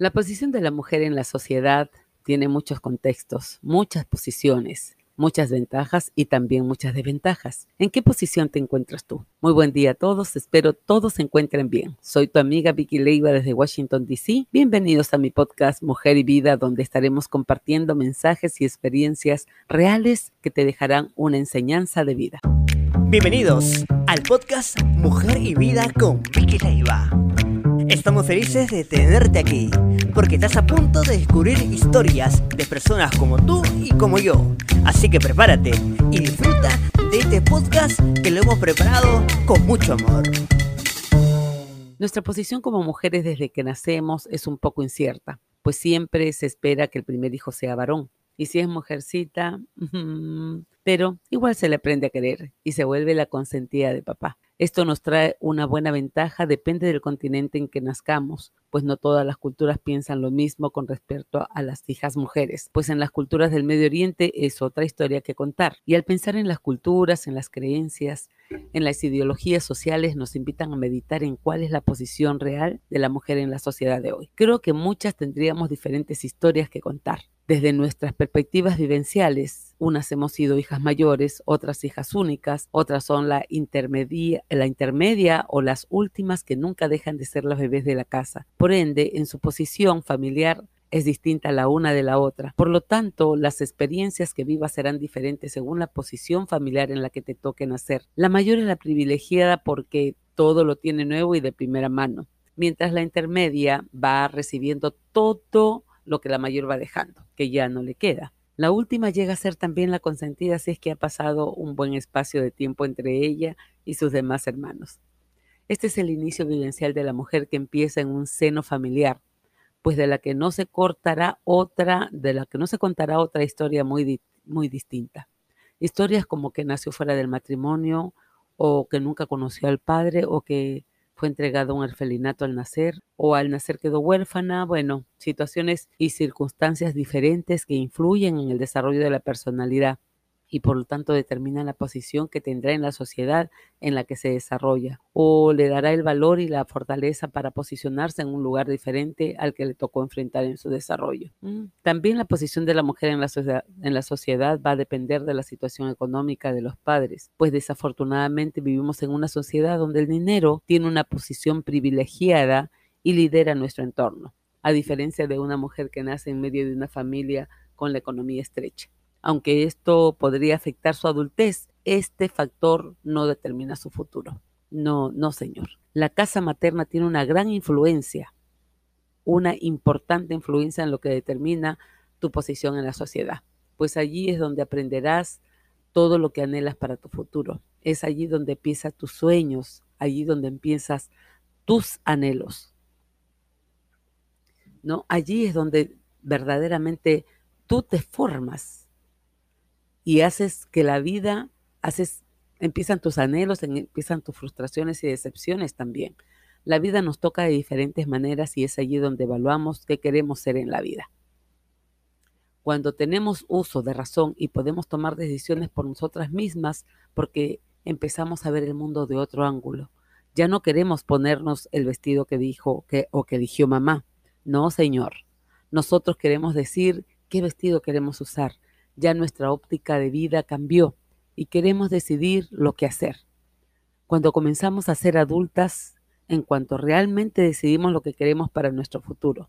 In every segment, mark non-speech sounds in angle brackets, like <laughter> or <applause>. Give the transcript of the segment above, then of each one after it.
La posición de la mujer en la sociedad tiene muchos contextos, muchas posiciones, muchas ventajas y también muchas desventajas. ¿En qué posición te encuentras tú? Muy buen día a todos, espero todos se encuentren bien. Soy tu amiga Vicky Leiva desde Washington, D.C. Bienvenidos a mi podcast Mujer y Vida, donde estaremos compartiendo mensajes y experiencias reales que te dejarán una enseñanza de vida. Bienvenidos al podcast Mujer y Vida con Vicky Leiva. Estamos felices de tenerte aquí, porque estás a punto de descubrir historias de personas como tú y como yo. Así que prepárate y disfruta de este podcast que lo hemos preparado con mucho amor. Nuestra posición como mujeres desde que nacemos es un poco incierta, pues siempre se espera que el primer hijo sea varón. Y si es mujercita, pero igual se le aprende a querer y se vuelve la consentida de papá. Esto nos trae una buena ventaja, depende del continente en que nazcamos, pues no todas las culturas piensan lo mismo con respecto a las hijas mujeres, pues en las culturas del Medio Oriente es otra historia que contar. Y al pensar en las culturas, en las creencias, en las ideologías sociales, nos invitan a meditar en cuál es la posición real de la mujer en la sociedad de hoy. Creo que muchas tendríamos diferentes historias que contar desde nuestras perspectivas vivenciales. Unas hemos sido hijas mayores, otras hijas únicas, otras son la intermedia, la intermedia o las últimas que nunca dejan de ser los bebés de la casa. Por ende, en su posición familiar es distinta la una de la otra. Por lo tanto, las experiencias que vivas serán diferentes según la posición familiar en la que te toque nacer. La mayor es la privilegiada porque todo lo tiene nuevo y de primera mano, mientras la intermedia va recibiendo todo lo que la mayor va dejando, que ya no le queda. La última llega a ser también la consentida si es que ha pasado un buen espacio de tiempo entre ella y sus demás hermanos. Este es el inicio vivencial de la mujer que empieza en un seno familiar, pues de la que no se cortará otra, de la que no se contará otra historia muy, muy distinta. Historias como que nació fuera del matrimonio, o que nunca conoció al padre, o que fue entregado a un orfelinato al nacer o al nacer quedó huérfana, bueno, situaciones y circunstancias diferentes que influyen en el desarrollo de la personalidad y por lo tanto determina la posición que tendrá en la sociedad en la que se desarrolla, o le dará el valor y la fortaleza para posicionarse en un lugar diferente al que le tocó enfrentar en su desarrollo. Mm. También la posición de la mujer en la, sociedad, en la sociedad va a depender de la situación económica de los padres, pues desafortunadamente vivimos en una sociedad donde el dinero tiene una posición privilegiada y lidera nuestro entorno, a diferencia de una mujer que nace en medio de una familia con la economía estrecha. Aunque esto podría afectar su adultez, este factor no determina su futuro. No, no, señor. La casa materna tiene una gran influencia, una importante influencia en lo que determina tu posición en la sociedad, pues allí es donde aprenderás todo lo que anhelas para tu futuro. Es allí donde empiezan tus sueños, allí donde empiezas tus anhelos. ¿No? Allí es donde verdaderamente tú te formas y haces que la vida, haces, empiezan tus anhelos, empiezan tus frustraciones y decepciones también. La vida nos toca de diferentes maneras y es allí donde evaluamos qué queremos ser en la vida. Cuando tenemos uso de razón y podemos tomar decisiones por nosotras mismas porque empezamos a ver el mundo de otro ángulo. Ya no queremos ponernos el vestido que dijo que, o que dijo mamá. No, señor. Nosotros queremos decir qué vestido queremos usar ya nuestra óptica de vida cambió y queremos decidir lo que hacer. Cuando comenzamos a ser adultas, en cuanto realmente decidimos lo que queremos para nuestro futuro.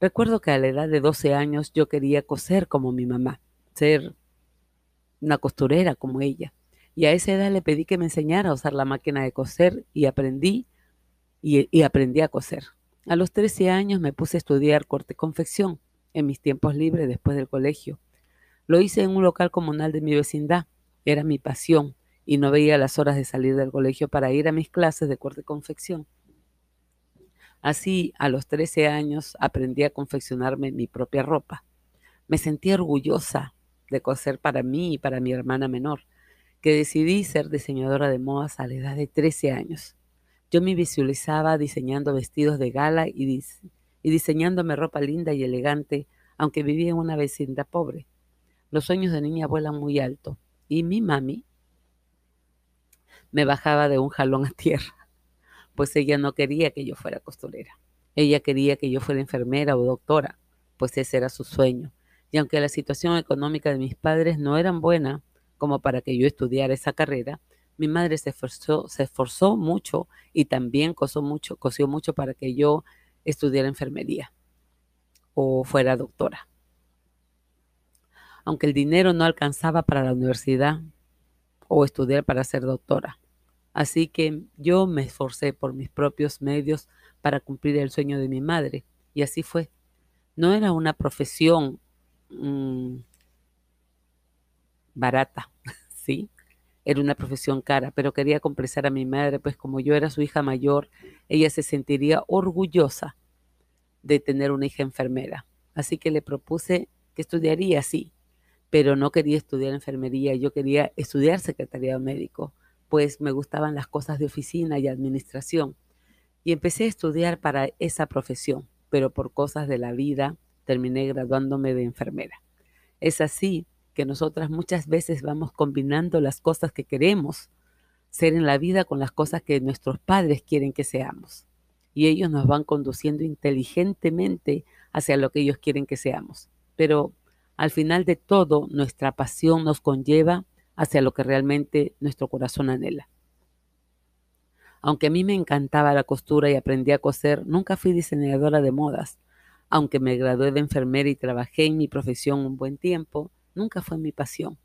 Recuerdo que a la edad de 12 años yo quería coser como mi mamá, ser una costurera como ella. Y a esa edad le pedí que me enseñara a usar la máquina de coser y aprendí y, aprendí a coser. A los 13 años me puse a estudiar corte confección en mis tiempos libres después del colegio. Lo hice en un local comunal de mi vecindad. Era mi pasión y no veía las horas de salir del colegio para ir a mis clases de corte y confección. Así, a los 13 años, aprendí a confeccionarme mi propia ropa. Me sentí orgullosa de coser para mí y para mi hermana menor, que decidí ser diseñadora de modas a la edad de 13 años. Yo me visualizaba diseñando vestidos de gala y, y diseñándome ropa linda y elegante, aunque vivía en una vecindad pobre. Los sueños de niña vuelan muy alto. Y mi mami me bajaba de un jalón a tierra, pues ella no quería que yo fuera costurera. Ella quería que yo fuera enfermera o doctora, pues ese era su sueño. Y aunque la situación económica de mis padres no era buena como para que yo estudiara esa carrera, mi madre se esforzó, mucho y también cosió mucho, cosió mucho para que yo estudiara enfermería o fuera doctora. Aunque el dinero no alcanzaba para la universidad o estudiar para ser doctora. Así que yo me esforcé por mis propios medios para cumplir el sueño de mi madre. Y así fue. No era una profesión mmm, barata, <laughs> ¿sí? Era una profesión cara, pero quería complacer a mi madre, pues como yo era su hija mayor, ella se sentiría orgullosa de tener una hija enfermera. Así que le propuse que estudiaría así, pero no quería estudiar enfermería, yo quería estudiar secretariado médico, pues me gustaban las cosas de oficina y administración. Y empecé a estudiar para esa profesión, pero por cosas de la vida terminé graduándome de enfermera. Es así que nosotras muchas veces vamos combinando las cosas que queremos ser en la vida con las cosas que nuestros padres quieren que seamos. Y ellos nos van conduciendo inteligentemente hacia lo que ellos quieren que seamos. Pero al final de todo, nuestra pasión nos conlleva hacia lo que realmente nuestro corazón anhela. Aunque a mí me encantaba la costura y aprendí a coser, nunca fui diseñadora de modas. Aunque me gradué de enfermera y trabajé en mi profesión un buen tiempo, nunca fue mi pasión.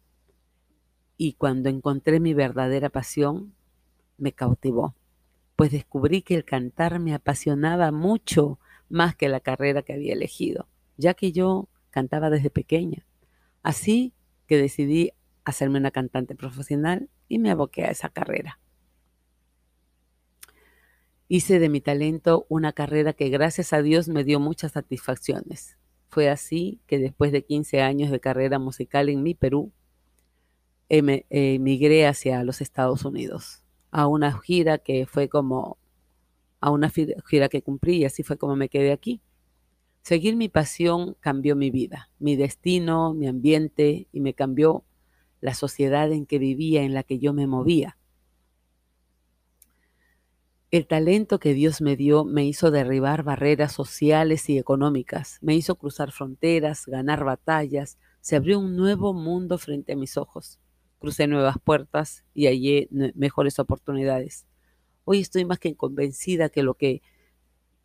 Y cuando encontré mi verdadera pasión, me cautivó, pues descubrí que el cantar me apasionaba mucho más que la carrera que había elegido, ya que yo cantaba desde pequeña. Así que decidí hacerme una cantante profesional y me aboqué a esa carrera. Hice de mi talento una carrera que gracias a Dios me dio muchas satisfacciones. Fue así que después de 15 años de carrera musical en mi Perú, emigré hacia los Estados Unidos a una gira que fue como a una gira que cumplí y así fue como me quedé aquí. Seguir mi pasión cambió mi vida, mi destino, mi ambiente y me cambió la sociedad en que vivía, en la que yo me movía. El talento que Dios me dio me hizo derribar barreras sociales y económicas, me hizo cruzar fronteras, ganar batallas, se abrió un nuevo mundo frente a mis ojos. Crucé nuevas puertas y hallé mejores oportunidades. Hoy estoy más que convencida que lo que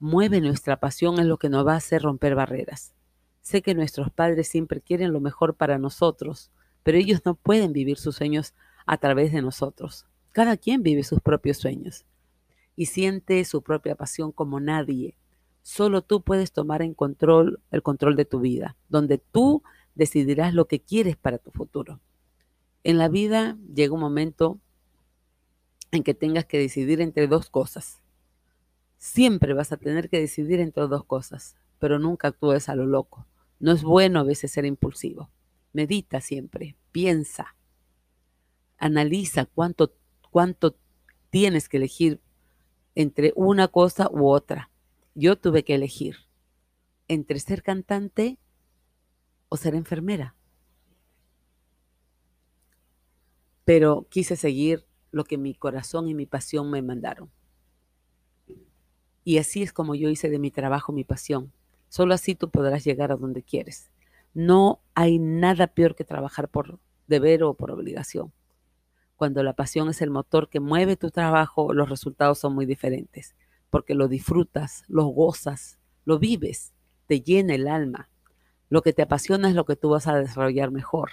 mueve nuestra pasión es lo que nos va a hacer romper barreras. Sé que nuestros padres siempre quieren lo mejor para nosotros, pero ellos no pueden vivir sus sueños a través de nosotros. Cada quien vive sus propios sueños y siente su propia pasión como nadie. Solo tú puedes tomar en control el control de tu vida, donde tú decidirás lo que quieres para tu futuro. En la vida llega un momento en que tengas que decidir entre dos cosas. Siempre vas a tener que decidir entre dos cosas, pero nunca actúes a lo loco. No es bueno a veces ser impulsivo. Medita siempre, piensa, analiza cuánto, cuánto tienes que elegir entre una cosa u otra. Yo tuve que elegir entre ser cantante o ser enfermera. Pero quise seguir lo que mi corazón y mi pasión me mandaron. Y así es como yo hice de mi trabajo mi pasión. Solo así tú podrás llegar a donde quieres. No hay nada peor que trabajar por deber o por obligación. Cuando la pasión es el motor que mueve tu trabajo, los resultados son muy diferentes, porque lo disfrutas, lo gozas, lo vives, te llena el alma. Lo que te apasiona es lo que tú vas a desarrollar mejor.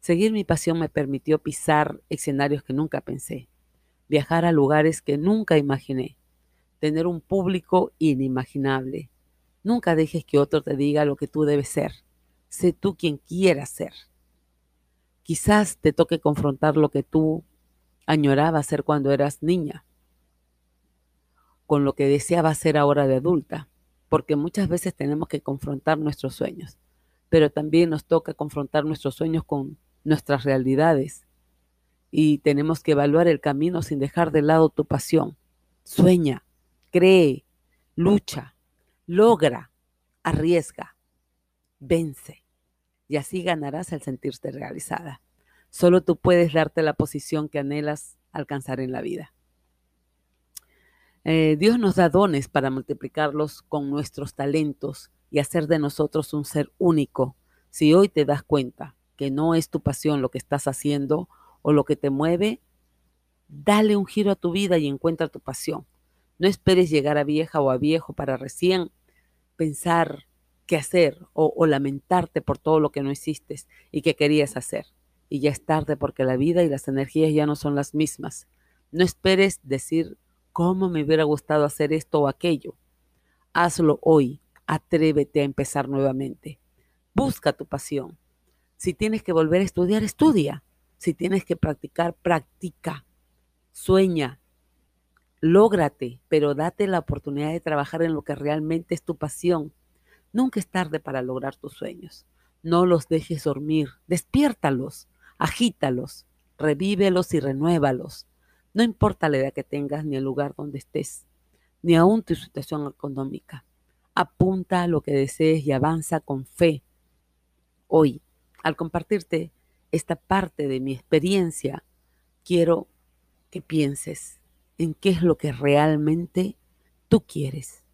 Seguir mi pasión me permitió pisar escenarios que nunca pensé, viajar a lugares que nunca imaginé, tener un público inimaginable. Nunca dejes que otro te diga lo que tú debes ser. Sé tú quien quieras ser. Quizás te toque confrontar lo que tú añorabas ser cuando eras niña, con lo que deseabas ser ahora de adulta, porque muchas veces tenemos que confrontar nuestros sueños, pero también nos toca confrontar nuestros sueños con nuestras realidades y tenemos que evaluar el camino sin dejar de lado tu pasión. Sueña, cree, lucha, logra, arriesga, vence y así ganarás el sentirte realizada. Solo tú puedes darte la posición que anhelas alcanzar en la vida. Eh, Dios nos da dones para multiplicarlos con nuestros talentos y hacer de nosotros un ser único. Si hoy te das cuenta que no es tu pasión lo que estás haciendo o lo que te mueve, dale un giro a tu vida y encuentra tu pasión. No esperes llegar a vieja o a viejo para recién pensar qué hacer o, lamentarte por todo lo que no hiciste y que querías hacer. Y ya es tarde porque la vida y las energías ya no son las mismas. No esperes decir cómo me hubiera gustado hacer esto o aquello. Hazlo hoy, atrévete a empezar nuevamente. Busca tu pasión. Si tienes que volver a estudiar, estudia. Si tienes que practicar, practica. Sueña. Lógrate, pero date la oportunidad de trabajar en lo que realmente es tu pasión. Nunca es tarde para lograr tus sueños. No los dejes dormir. Despiértalos, agítalos, revívelos y renuévalos. No importa la edad que tengas ni el lugar donde estés, ni aún tu situación económica. Apunta a lo que desees y avanza con fe. Hoy, al compartirte esta parte de mi experiencia, quiero que pienses en qué es lo que realmente tú quieres,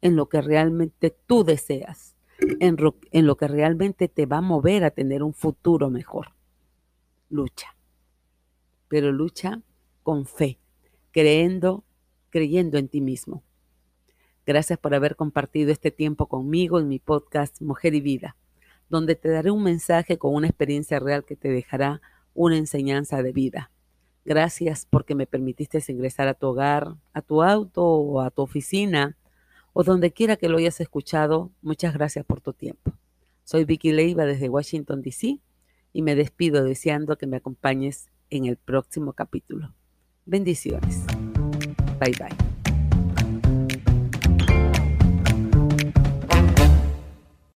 en lo que realmente tú deseas, en, en lo que realmente te va a mover a tener un futuro mejor. Lucha, pero lucha con fe, creyendo, creyendo en ti mismo. Gracias por haber compartido este tiempo conmigo en mi podcast Mujer y Vida, donde te daré un mensaje con una experiencia real que te dejará una enseñanza de vida. Gracias porque me permitiste ingresar a tu hogar, a tu auto o a tu oficina o donde quiera que lo hayas escuchado. Muchas gracias por tu tiempo. Soy Vicky Leiva desde Washington, D.C. y me despido deseando que me acompañes en el próximo capítulo. Bendiciones. Bye bye.